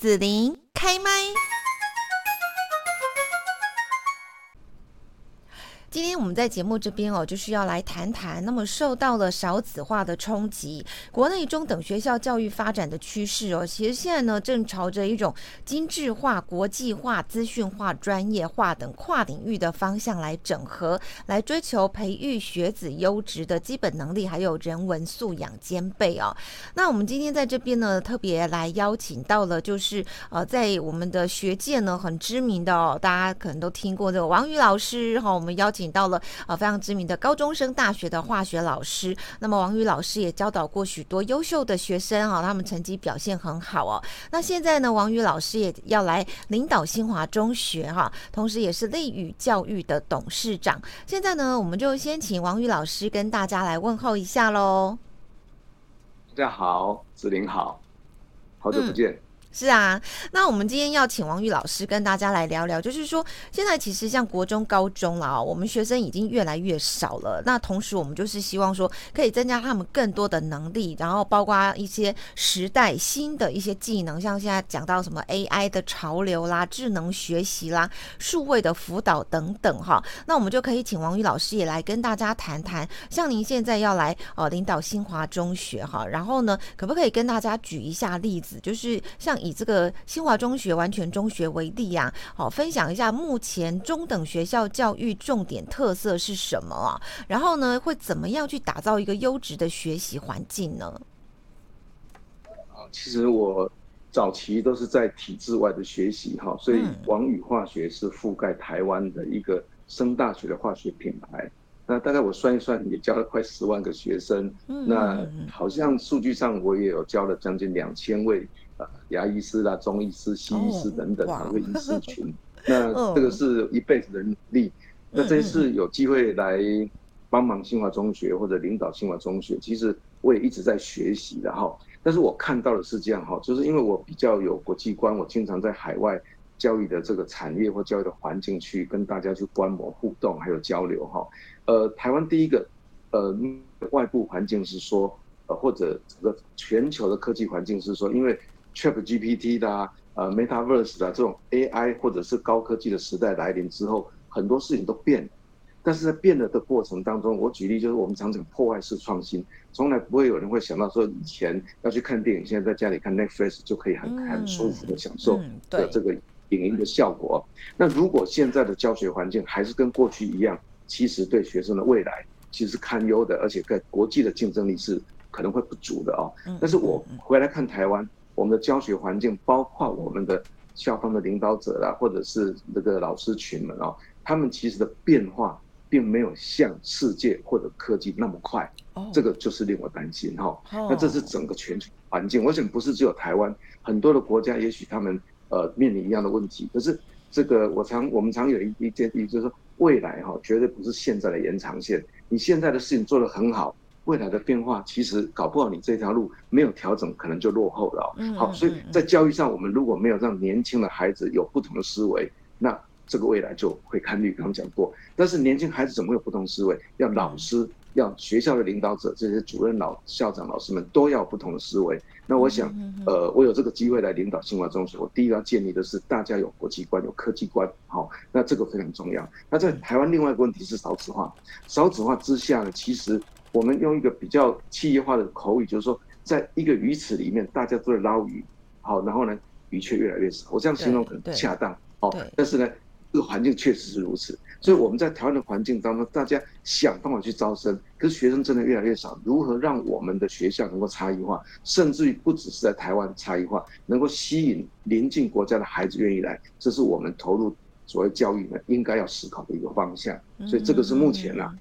子琳开麦。今天我们在节目这边哦，就是要来谈谈，那么受到了少子化的冲击，国内中等学校教育发展的趋势哦，其实现在呢正朝着一种精致化、国际化、资讯化、专业化等跨领域的方向来整合，来追求培育学子优质的基本能力，还有人文素养兼备哦。那我们今天在这边呢，特别来邀请到了，就是呃，在我们的学界呢很知名的哦，大家可能都听过这个王宇老师哈、我们邀请。请到了啊，非常知名的高中生大学的化学老师。那么王宇老师也教导过许多优秀的学生啊，他们成绩表现很好哦。那现在呢，王宇老师也要来领导新华中学哈，同时也是立宇教育的董事长。现在呢，我们就先请王宇老师跟大家来问候一下喽。大家好，子琳好，好久不见。是啊，那我们今天要请王玉老师跟大家来聊聊，就是说现在其实像国中、高中了啊，我们学生已经越来越少了。那同时我们就是希望说，可以增加他们更多的能力，然后包括一些时代新的一些技能，像现在讲到什么 AI 的潮流啦、智能学习啦、数位的辅导等等哈。那我们就可以请王玉老师也来跟大家谈谈，像您现在要来呃领导新华中学哈，然后呢，可不可以跟大家举一下例子，就是像。以这个新华中学完全中学为例啊，好，分享一下目前中等学校教育重点特色是什么啊？然后呢，会怎么样去打造一个优质的学习环境呢？其实我早期都是在体制外的学习哈，所以王宇化学是覆盖台湾的一个升大学的化学品牌。那大概我算一算，也教了快十万个学生。那好像数据上我也有教了将近两千位。牙医师啦、中医师、西医师等等啊，一个医师群，那这个是一辈子的努力。那这次有机会来帮忙新华中学或者领导新华中学，其实我也一直在学习的哈。但是我看到的是这样哈，就是因为我比较有国际观，我经常在海外教育的这个产业或教育的环境去跟大家去观摩、互动还有交流哈。呃，台湾第一个呃外部环境是说，呃或者整个全球的科技环境是说，因为 ChatGPT 的啊，呃，Metaverse 的这种 AI 或者是高科技的时代来临之后，很多事情都变了。但是在变了的过程当中，我举例就是我们常讲破坏式创新，从来不会有人会想到说以前要去看电影，现在在家里看 Netflix 就可以很很舒服的享受的这个影音的效果。那如果现在的教学环境还是跟过去一样，其实对学生的未来其实是堪忧的，而且在国际的竞争力是可能会不足的哦。但是我回来看台湾。我们的教学环境，包括我们的校方的领导者啦，或者是这个老师群们哦，他们其实的变化并没有像世界或者科技那么快，这个就是令我担心哈。那这是整个全球环境，我想不是只有台湾，很多的国家也许他们呃面临一样的问题。可是这个我常我们常有一一件事，就是说未来哈绝对不是现在的延长线，你现在的事情做得很好。未来的变化，其实搞不好你这条路没有调整，可能就落后了。好，所以在教育上，我们如果没有让年轻的孩子有不同的思维，那这个未来就会看绿。刚刚讲过，但是年轻孩子怎么会有不同思维？要老师，要学校的领导者，这些主任、老校长、老师们都要有不同的思维。那我想，呃，我有这个机会来领导新华中学，我第一个要建立的是大家有国际观、有科技观。好，那这个非常重要。那在台湾，另外一个问题是少子化。少子化之下呢，其实。我们用一个比较企业化的口语，就是说，在一个鱼池里面，大家都在捞鱼，好，然后呢，鱼却越来越少。我这样形容可能不恰当，哦，但是呢，这个环境确实是如此。所以我们在台湾的环境当中，大家想办法去招生，可是学生真的越来越少。如何让我们的学校能够差异化，甚至于不只是在台湾差异化，能够吸引邻近国家的孩子愿意来，这是我们投入所谓教育呢应该要思考的一个方向。所以这个是目前啊。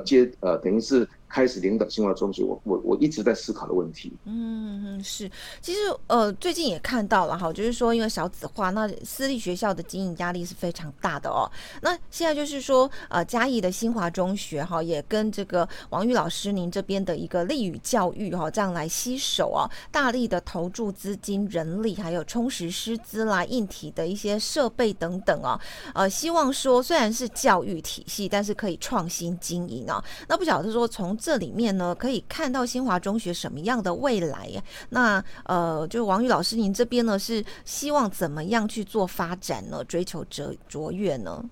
接呃，等于是开始领导新华中学，我我我一直在思考的问题。嗯，是，其实呃，最近也看到了哈，就是说因为少子化，那私立学校的经营压力是非常大的哦。那现在就是说呃，嘉义的新华中学哈，也跟这个王宇老师您这边的一个立宇教育哈，这样来携手啊，大力的投注资金、人力，还有充实师资啦、硬体的一些设备等等啊，呃，希望说虽然是教育体系，但是可以创新经营啊。那不晓得说从从这里面呢，可以看到新华中学什么样的未来呀？那呃，就王宇老师，您这边呢是希望怎么样去做发展呢？追求卓卓越呢？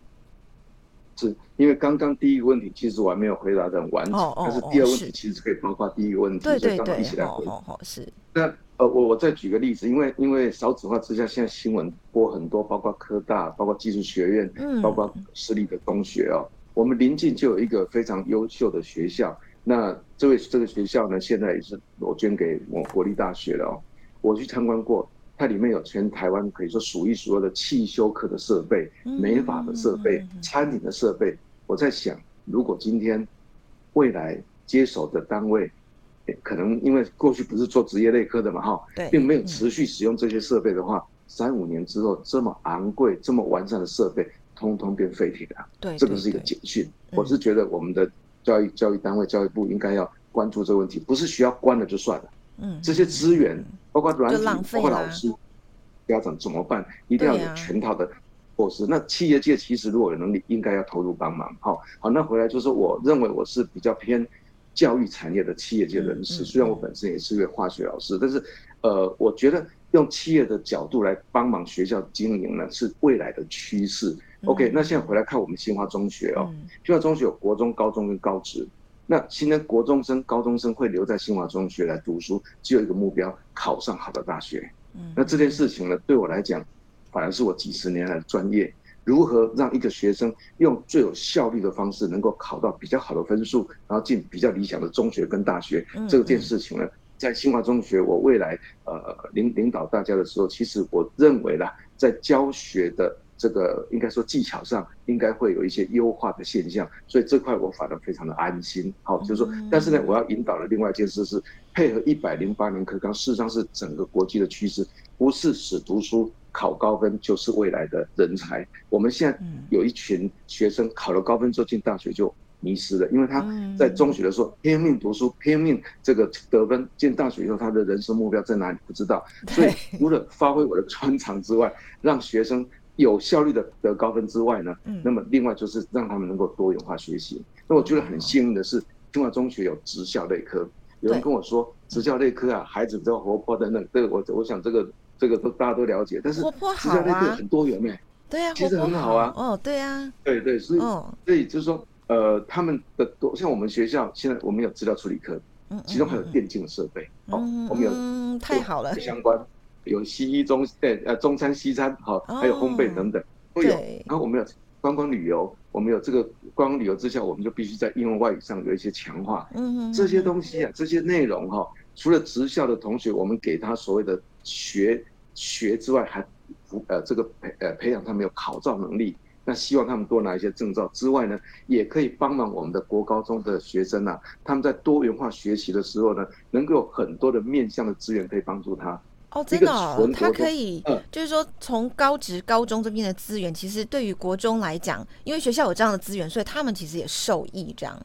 是因为刚刚第一个问题其实我还没有回答的很完整，但是第二个问题其实可以包括第一个问题，所以刚刚一起来回答。是。那呃，我我再举个例子，因为因为少子化之下，现在新闻播很多，包括科大，包括技术学院，包括私立的中学哦。我们临近就有一个非常优秀的学校，那这位这个学校呢，现在也是我捐给我国立大学了哦。我去参观过。它里面有全台湾可以说数一数二的汽修课的设备、美发的设备、餐饮的设备。我在想，如果今天未来接手的单位，可能因为过去不是做职业类科的嘛，哈，并没有持续使用这些设备的话，三五年之后，这么昂贵、这么完善的设备，通通变废铁了。对，这个是一个警讯。我是觉得我们的教育教育单位、教育部应该要关注这个问题，不是学校关了就算了。嗯，这些资源。包括软体，包括老师、家长怎么办？一定要有全套的措施。那企业界其实如果有能力，应该要投入帮忙。好，好，那回来就是我认为我是比较偏教育产业的企业界人士。虽然我本身也是一位化学老师，但是呃，我觉得用企业的角度来帮忙学校经营呢，是未来的趋势。OK，那现在回来看我们新华中学哦，新华中学有国中、高中跟高职。那新的国中生、高中生会留在新华中学来读书，只有一个目标：考上好的大学。那这件事情呢，对我来讲，反而是我几十年来的专业。如何让一个学生用最有效率的方式，能够考到比较好的分数，然后进比较理想的中学跟大学？这件事情呢，在新华中学，我未来呃领领导大家的时候，其实我认为啦，在教学的。这个应该说技巧上应该会有一些优化的现象，所以这块我反而非常的安心。好，就是说，但是呢，我要引导的另外一件事是配合一百零八年课纲，事实上是整个国际的趋势，不是只读书考高分就是未来的人才。我们现在有一群学生考了高分之后进大学就迷失了，因为他在中学的时候拼命读书，拼命这个得分，进大学以后他的人生目标在哪里不知道。所以除了发挥我的专长之外，让学生。有效率的得高分之外呢，那么另外就是让他们能够多元化学习。那我觉得很幸运的是，清华中学有职校类科。有人跟我说，职校类科啊，孩子比较活泼等等。这个我我想这个这个都大家都了解。但是职校类科很多元诶。对呀，其实很好啊。哦，对呀。对对，所以所以就是说，呃，他们的多像我们学校现在我们有资料处理科，其中还有电竞设备。哦，我们有太好了相关。有西医中呃呃中餐西餐好，还有烘焙等等都有。然后我们有观光旅游，我们有这个观光旅游之下，我们就必须在英文外语上有一些强化。嗯，这些东西啊，这些内容哈，除了职校的同学，我们给他所谓的学学之外，还呃这个培呃培养他们有考照能力。那希望他们多拿一些证照之外呢，也可以帮忙我们的国高中的学生啊，他们在多元化学习的时候呢，能够有很多的面向的资源可以帮助他。哦，真的哦，他可以，就是说从高职高中这边的资源，其实对于国中来讲，因为学校有这样的资源，所以他们其实也受益。这样，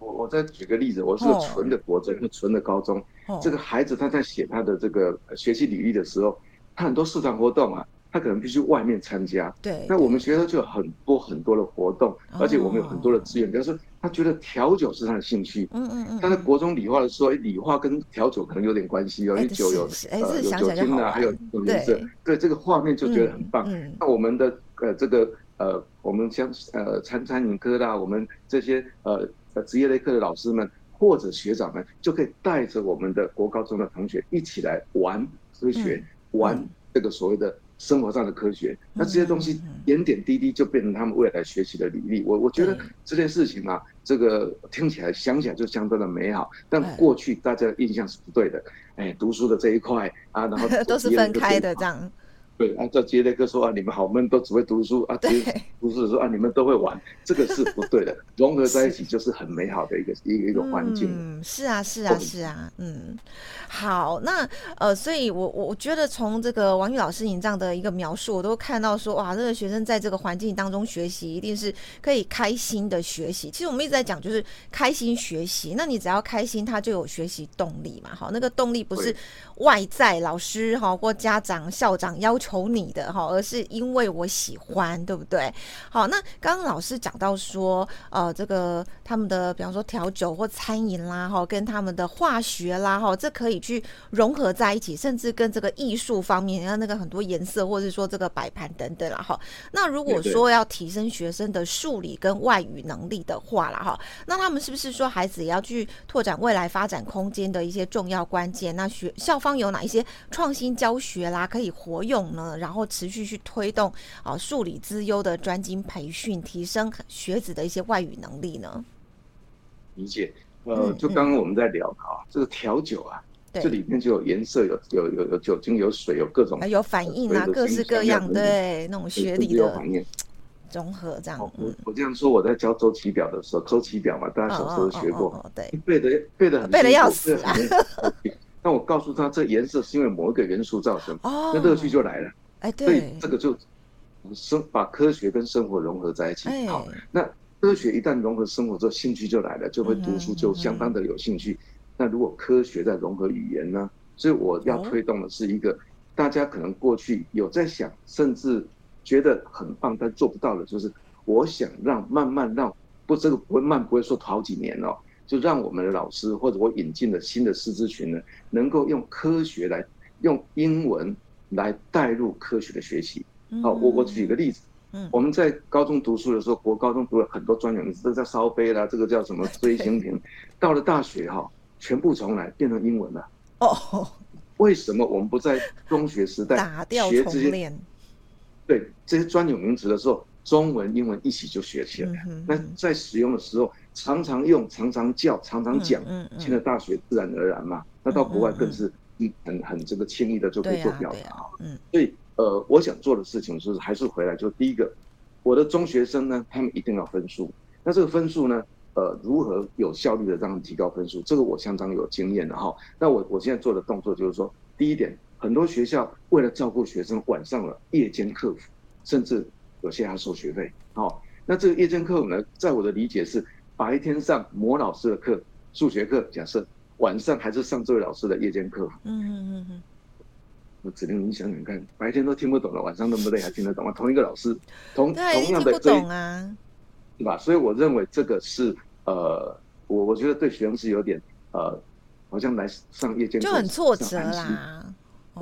我我再举个例子，我是纯的国中，哦纯的高中，这个孩子他在写他的这个学习履历的时候，他很多社团活动啊。他可能必须外面参加，对。那我们学校就有很多很多的活动，而且我们有很多的资源。比方说，他觉得调酒是他的兴趣，嗯嗯嗯。他在国中理化的时候，理化跟调酒可能有点关系哦，因为酒有呃有酒精啊，还有有颜色，对这个画面就觉得很棒。那我们的呃这个呃我们像呃餐餐饮科啦，我们这些呃呃职业类课的老师们或者学长们，就可以带着我们的国高中的同学一起来玩科学，玩这个所谓的。生活上的科学，那这些东西点点滴滴就变成他们未来学习的履历。我我觉得这件事情啊，这个听起来想起来就相当的美好，但过去大家的印象是不对的。哎，读书的这一块啊，然后 都是分开的这样。对，按照杰雷克说啊，你们好闷，都只会读书啊。对，不是说啊，你们都会玩，这个是不对的。融合在一起就是很美好的一个一个一个环境。嗯，是啊，是啊，是啊。嗯，好，那呃，所以我我觉得从这个王宇老师您这样的一个描述，我都看到说哇，这个学生在这个环境当中学习，一定是可以开心的学习。其实我们一直在讲，就是开心学习。那你只要开心，他就有学习动力嘛。好，那个动力不是外在老师哈或家长校长要求。求你的哈，而是因为我喜欢，对不对？好，那刚刚老师讲到说，呃，这个他们的比方说调酒或餐饮啦，哈，跟他们的化学啦，哈，这可以去融合在一起，甚至跟这个艺术方面，像那个很多颜色，或者说这个摆盘等等啦，哈。那如果说要提升学生的数理跟外语能力的话啦，哈，那他们是不是说孩子也要去拓展未来发展空间的一些重要关键？那学校方有哪一些创新教学啦，可以活用呢？然后持续去推动啊数理资优的专精培训，提升学子的一些外语能力呢？理解，呃，就刚刚我们在聊啊，这个调酒啊，对这里面就有颜色，有有有有酒精，有水，有各种，有反应啊，各式各样，对，那种学理的综合这样。我、嗯、我这样说，我在教周期表的时候，周期表嘛，大家小时候学过，对，背的背的很背的要死啊。那我告诉他，这颜色是因为某一个元素造成，哦、那乐趣就来了。哎，对，所以这个就生把科学跟生活融合在一起。哎、好，那科学一旦融合生活之后，兴趣就来了，就会读书就相当的有兴趣。嗯嗯、那如果科学再融合语言呢？所以我要推动的是一个，哦、大家可能过去有在想，甚至觉得很棒，但做不到的，就是我想让慢慢让不这个不会慢不会说好几年哦。就让我们的老师或者我引进的新的师资群呢，能够用科学来用英文来带入科学的学习。好，我我举个例子，嗯，我们在高中读书的时候，国高中读了很多专有名词，这叫烧杯啦，这个叫什么锥形瓶，到了大学哈，全部重来变成英文了。哦，为什么我们不在中学时代学这些？对这些专有名词的时候，中文、英文一起就学起来。那在使用的时候。常常用，常常叫，常常讲，进了大学自然而然嘛。那到国外更是很很这个轻易的就可以做表达。嗯，所以呃，我想做的事情就是还是回来，就第一个，我的中学生呢，他们一定要分数。那这个分数呢，呃，如何有效率的让他们提高分数？这个我相当有经验的哈。那我我现在做的动作就是说，第一点，很多学校为了照顾学生，晚上了夜间客服，甚至有些还收学费。好，那这个夜间课辅呢，在我的理解是。白天上某老师的课，数学课，假设晚上还是上这位老师的夜间课。嗯嗯嗯嗯。我只能你想想看，白天都听不懂了，晚上那么累还听得懂吗？同一个老师，同同样的这，啊，对吧？所以我认为这个是呃，我我觉得对学生是有点呃，好像来上夜间课就很挫折啦，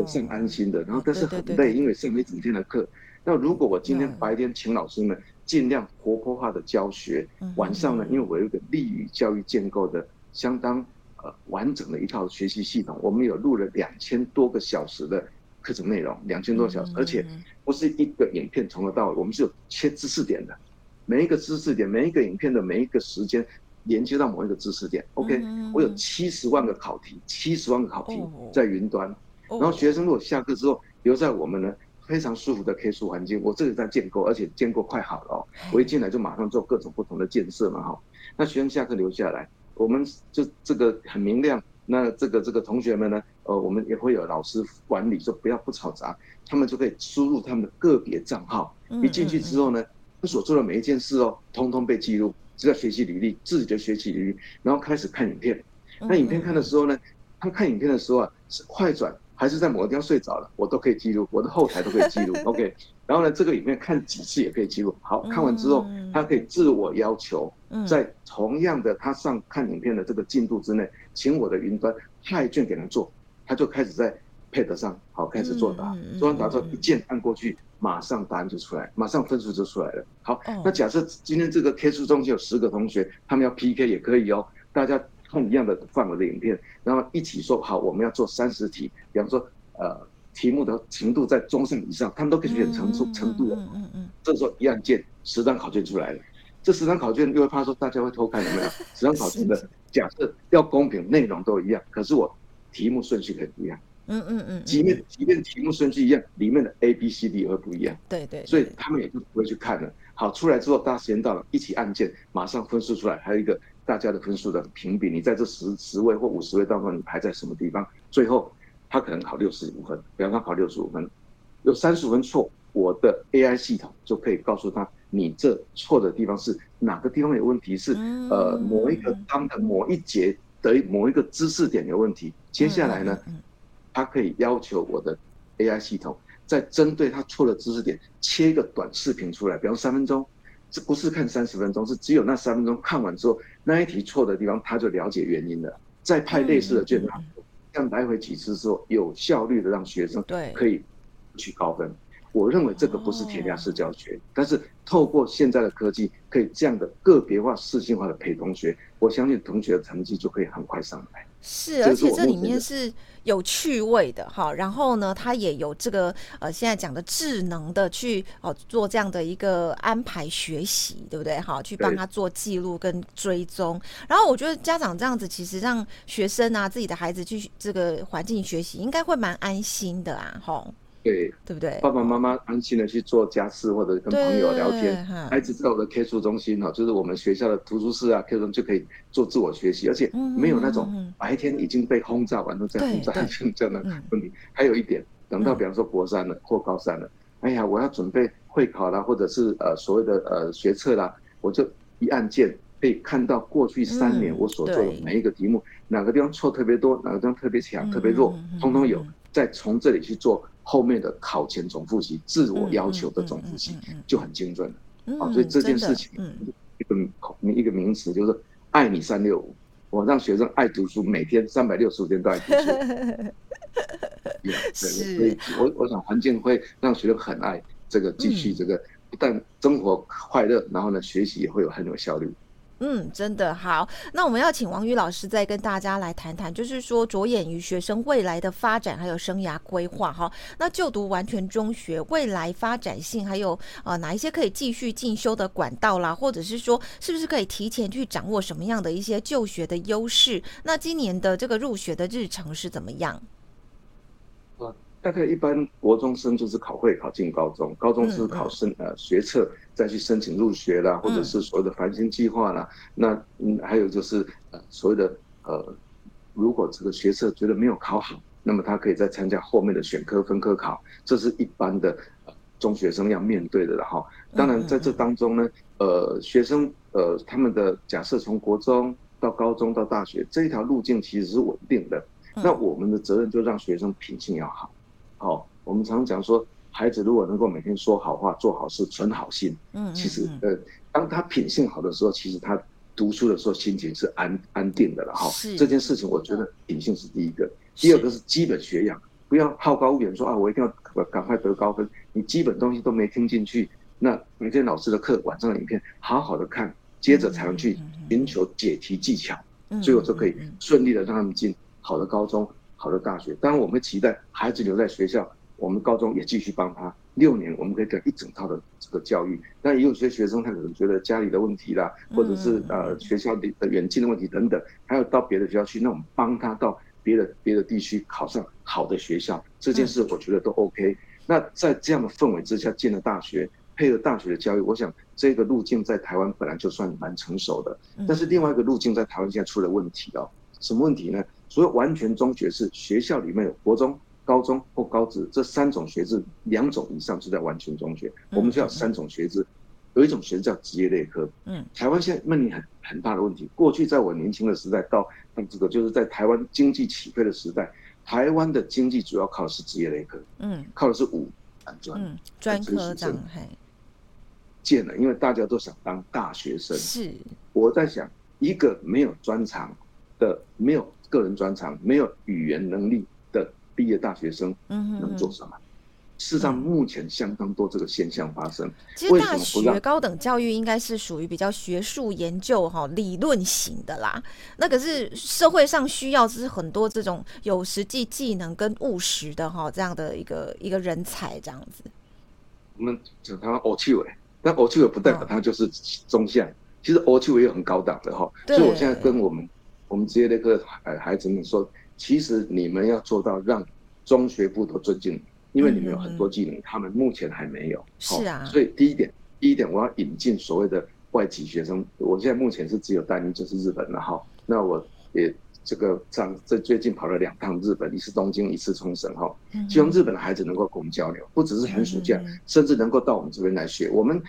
上安心的，然后但是很累，因为上一整天的课。那如果我今天白天请老师们。尽量活泼化的教学，晚上呢，因为我有一个利于教育建构的相当呃完整的一套学习系统，我们有录了两千多个小时的课程内容，两千多小时，而且不是一个影片从头到尾，我们是有切知识点的，每一个知识点，每一个影片的每一个时间连接到某一个知识点。OK，我有七十万个考题，七十万个考题在云端，然后学生如果下课之后留在我们呢，非常舒服的 K 书环境，我这里在建构，而且建构快好了哦。我一进来就马上做各种不同的建设嘛哈。那学生下课留下来，我们就这个很明亮。那这个这个同学们呢，呃，我们也会有老师管理，说不要不吵杂，他们就可以输入他们的个别账号。一进去之后呢，他所做的每一件事哦，通通被记录，这叫学习履历，自己的学习履历。然后开始看影片，那影片看的时候呢，他看影片的时候啊，是快转。还是在某个地方睡着了，我都可以记录，我的后台都可以记录。OK，然后呢，这个里面看几次也可以记录。好，看完之后，他可以自我要求，在同样的他上看影片的这个进度之内，请我的云端派卷给他做，他就开始在 Pad 上好开始作答，做完答之后一键按过去，马上答案就出来，马上分数就出来了。好，那假设今天这个 K 书中心有十个同学，他们要 PK 也可以哦，大家。看一样的范围的影片，然后一起说好，我们要做三十题。比方说，呃，题目的程度在中上以上，他们都可以选程度程度的。嗯嗯嗯。这时候一按键，十张考卷出来了。这十张考卷，又会怕说大家会偷看，有没有？十张考卷的假设要公平，内容都一样，可是我题目顺序可以不一样。嗯嗯嗯。即便即便题目顺序一样，里面的 A B C D 也会不一样。对对。所以他们也就不会去看了。好，出来之后，大家时间到了，一起按键，马上分数出来。还有一个。大家的分数的评比，你在这十十位或五十位当中，你排在什么地方？最后他可能考六十五分，比方他考六十五分，有三十五分错，我的 AI 系统就可以告诉他，你这错的地方是哪个地方有问题？是呃某一个当的某一节的某一个知识点有问题。接下来呢，他可以要求我的 AI 系统再针对他错的知识点切一个短视频出来，比方三分钟，这不是看三十分钟，是只有那三分钟看完之后，那一题错的地方他就了解原因了，再派类似的卷子，这样来回几次之后，有效率的让学生可以取高分。我认为这个不是填鸭式教学，但是透过现在的科技，可以这样的个别化、适性化的陪同学，我相信同学的成绩就可以很快上来。是，而且这里面是有趣味的哈，然后呢，它也有这个呃，现在讲的智能的去哦做这样的一个安排学习，对不对？哈，去帮他做记录跟追踪。然后我觉得家长这样子，其实让学生啊，自己的孩子去这个环境学习，应该会蛮安心的啊，哈。对，对不对？爸爸妈妈安心的去做家事或者跟朋友聊天，孩子在我的 K 书中心哈，就是我们学校的图书室啊，K 中就可以做自我学习，而且没有那种白天已经被轰炸完都在轰炸这样的问题。还有一点，等到比方说国三了或高三了，哎呀，我要准备会考啦，或者是呃所谓的呃学测啦，我就一按键可以看到过去三年我所做的每一个题目，哪个地方错特别多，哪个地方特别强、特别弱，通通有，再从这里去做。后面的考前总复习，自我要求的总复习就很精准了。啊，所以这件事情一个一个名词就是“爱你三六五”，我让学生爱读书，每天三百六十五天都爱读书。是，所以我我想环境会让学生很爱这个，继续这个，不但生活快乐，然后呢，学习也会有很有效率。嗯，真的好。那我们要请王宇老师再跟大家来谈谈，就是说着眼于学生未来的发展还有生涯规划哈。那就读完全中学未来发展性还有呃哪一些可以继续进修的管道啦，或者是说是不是可以提前去掌握什么样的一些就学的优势？那今年的这个入学的日程是怎么样？大概一般国中生就是考会考进高中，高中是考生呃学测再去申请入学啦，或者是所谓的繁星计划啦。那嗯还有就是呃所谓的呃如果这个学测觉得没有考好，那么他可以再参加后面的选科分科考，这是一般的中学生要面对的了哈。当然在这当中呢，呃学生呃他们的假设从国中到高中到大学这一条路径其实是稳定的，那我们的责任就让学生品性要好。好，我们常讲说，孩子如果能够每天说好话、做好事、存好心，嗯，其实呃，当他品性好的时候，其实他读书的时候心情是安安定的了哈。这件事情，我觉得品性是第一个，第二个是基本学养，不要好高骛远说啊，我一定要赶快得高分，你基本东西都没听进去，那每天老师的课、晚上的影片好好的看，接着才能去寻求解题技巧，最后就可以顺利的让他们进好的高中。好的大学，当然我们期待孩子留在学校，我们高中也继续帮他六年，我们可以给一整套的这个教育。但也有些学生他可能觉得家里的问题啦，或者是呃学校的的远近的问题等等，还有到别的学校去，那我们帮他到别的别的地区考上好的学校，这件事我觉得都 OK。那在这样的氛围之下进了大学，配合大学的教育，我想这个路径在台湾本来就算蛮成熟的。但是另外一个路径在台湾现在出了问题哦，什么问题呢？所以完全中学是学校里面有国中、高中或高职这三种学制，两种以上是在完全中学。我们学校三种学制，有一种学制叫职业类科。嗯，台湾现在面临很很大的问题。过去在我年轻的时代，到这个就是在台湾经济起飞的时代，台湾的经济主要靠的是职业类科。嗯，靠的是五专嗯专科长。见了，因为大家都想当大学生。是，我在想，一个没有专长的，没有。个人专长没有语言能力的毕业大学生，能做什么？事实上，目前相当多这个现象发生。其实大学高等教育应该是属于比较学术研究哈理论型的啦。那可是社会上需要是很多这种有实际技能跟务实的哈这样的一个一个人才这样子。我们讲他欧气委，但欧气委不代表他就是中下。其实欧气委也很高档的哈。所以我现在跟我们。我们职业类科孩孩子们说，其实你们要做到让中学部都尊敬你，因为你们有很多技能，他们目前还没有。是啊。所以第一点，第一点我要引进所谓的外籍学生。我现在目前是只有单一，就是日本了哈。那我也这个上这最近跑了两趟日本，一次东京，一次冲绳哈。希望日本的孩子能够跟我们交流，不只是寒暑假，甚至能够到我们这边来学。我们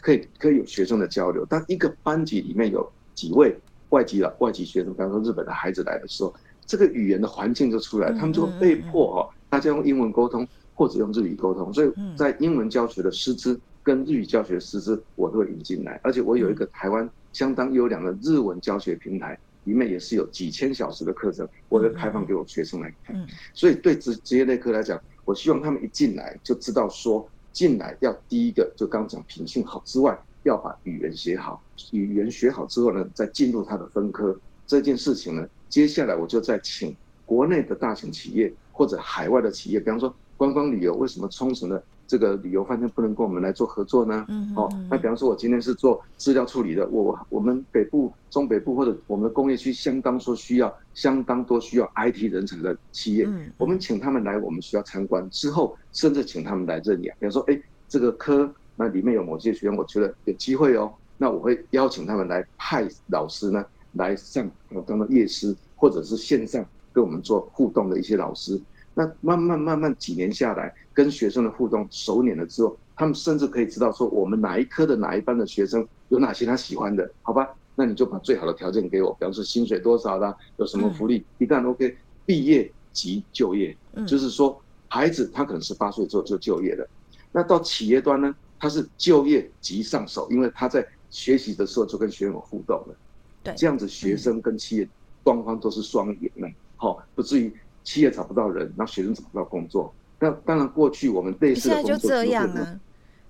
可以可以有学生的交流，但一个班级里面有几位。外籍了，外籍学生，比方说日本的孩子来的时候，这个语言的环境就出来，他们就被迫哈，大家用英文沟通，或者用日语沟通。所以在英文教学的师资跟日语教学的师资，我都会引进来。而且我有一个台湾相当优良的日文教学平台，里面也是有几千小时的课程，我会开放给我学生来看。所以对职职业类科来讲，我希望他们一进来就知道说，进来要第一个就刚讲品性好之外，要把语言学好。语言学好之后呢，再进入他的分科这件事情呢，接下来我就再请国内的大型企业或者海外的企业，比方说观光旅游，为什么冲绳的这个旅游饭店不能跟我们来做合作呢？嗯，哦，那比方说我今天是做资料处理的，我我们北部、中北部或者我们的工业区相当说需要相当多需要 IT 人才的企业，我们请他们来我们学校参观之后，甚至请他们来认养。比方说，哎，这个科那里面有某些学员，我觉得有机会哦。那我会邀请他们来派老师呢，来上我当的夜师，或者是线上跟我们做互动的一些老师。那慢慢慢慢几年下来，跟学生的互动熟稔了之后，他们甚至可以知道说我们哪一科的哪一班的学生有哪些他喜欢的，好吧？那你就把最好的条件给我，比方说薪水多少啦，有什么福利，一旦 OK，毕业即就业，就是说孩子他可能十八岁之后就就业了。那到企业端呢，他是就业即上手，因为他在学习的时候就跟学员互动了，对，这样子学生跟企业双方都是双赢呢，好，不至于企业找不到人，那学生找不到工作。那当然过去我们类似的工作就这样啊，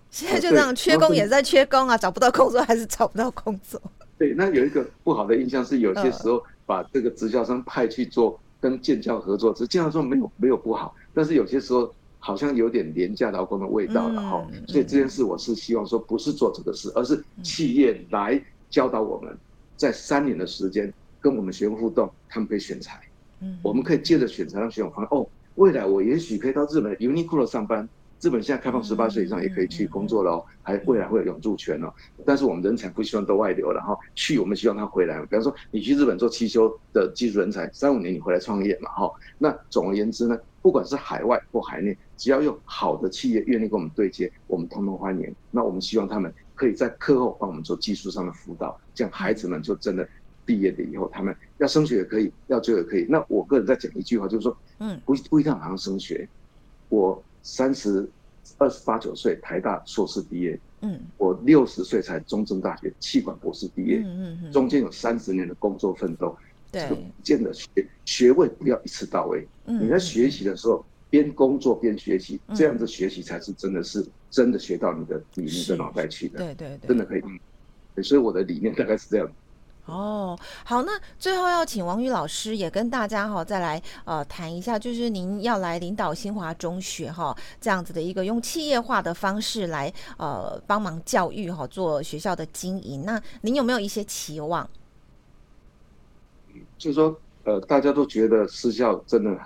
现在就这样，缺工也在缺工啊，找不到工作还是找不到工作。对，那有一个不好的印象是，有些时候把这个直销商派去做跟建教合作，这建教说没有没有不好，但是有些时候。好像有点廉价劳工的味道了哈，所以这件事我是希望说不是做这个事，而是企业来教导我们，在三年的时间跟我们学员互动，他们可以选材，我们可以借着选材让学员发现哦，未来我也许可以到日本 Uniqlo 上班，日本现在开放十八岁以上也可以去工作了哦，还未来会有永住权哦，但是我们人才不希望都外流了哈，去我们希望他回来，比方说你去日本做汽修的技术人才，三五年你回来创业嘛哈，那总而言之呢。不管是海外或海内，只要有好的企业愿意跟我们对接，我们通通欢迎。那我们希望他们可以在课后帮我们做技术上的辅导，这样孩子们就真的毕业了以后，他们要升学也可以，要就业也可以。那我个人再讲一句话，就是说，嗯，不不一定好像升学。我三十二十八九岁台大硕士毕业，嗯，我六十岁才中正大学气管博士毕业，嗯嗯，中间有三十年的工作奋斗。这个不见得学学位不要一次到位，你在学习的时候边工作边学习，这样子学习才是真的是真的学到你的你的脑袋去的，对对对，真的可以。所以我的理念大概是这样。哦，好，那最后要请王宇老师也跟大家哈再来呃谈一下，就是您要来领导新华中学哈这样子的一个用企业化的方式来呃帮忙教育哈做学校的经营，那您有没有一些期望？就是说，呃，大家都觉得私校真的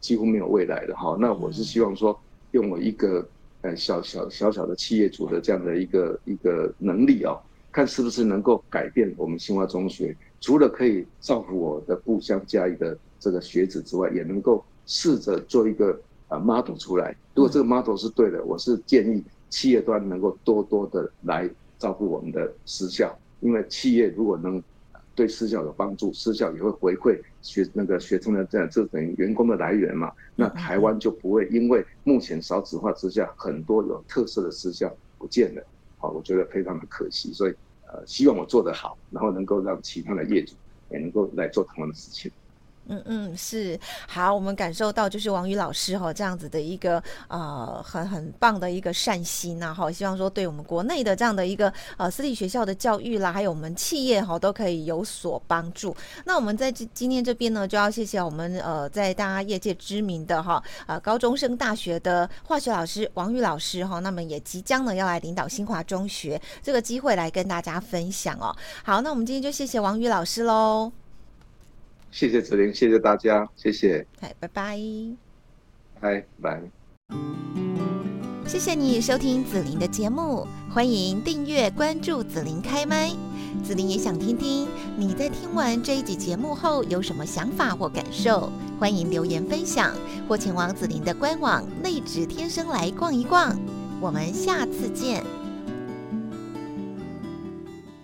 几乎没有未来的哈。那我是希望说，用我一个呃小小小小的企业主的这样的一个一个能力哦，看是不是能够改变我们新华中学。除了可以造福我的故乡嘉义的这个学子之外，也能够试着做一个呃 model 出来。如果这个 model 是对的，我是建议企业端能够多多的来照顾我们的私校，因为企业如果能。对私校有帮助，私校也会回馈学那个学生的这样，这等于员工的来源嘛。那台湾就不会因为目前少子化之下，很多有特色的私校不见了。好，我觉得非常的可惜。所以，呃，希望我做得好，然后能够让其他的业主也能够来做同样的事情。嗯嗯，是好，我们感受到就是王宇老师哈这样子的一个呃很很棒的一个善心呐哈，希望说对我们国内的这样的一个呃私立学校的教育啦，还有我们企业哈都可以有所帮助。那我们在今今天这边呢，就要谢谢我们呃在大家业界知名的哈呃高中生大学的化学老师王宇老师哈，那么也即将呢要来领导新华中学这个机会来跟大家分享哦。好，那我们今天就谢谢王宇老师喽。谢谢子玲，谢谢大家，谢谢。嗨，拜拜。嗨，拜。谢谢你收听子玲的节目，欢迎订阅关注子玲开麦。子玲也想听听你在听完这一集节目后有什么想法或感受，欢迎留言分享或前往子玲的官网内指天生来逛一逛。我们下次见。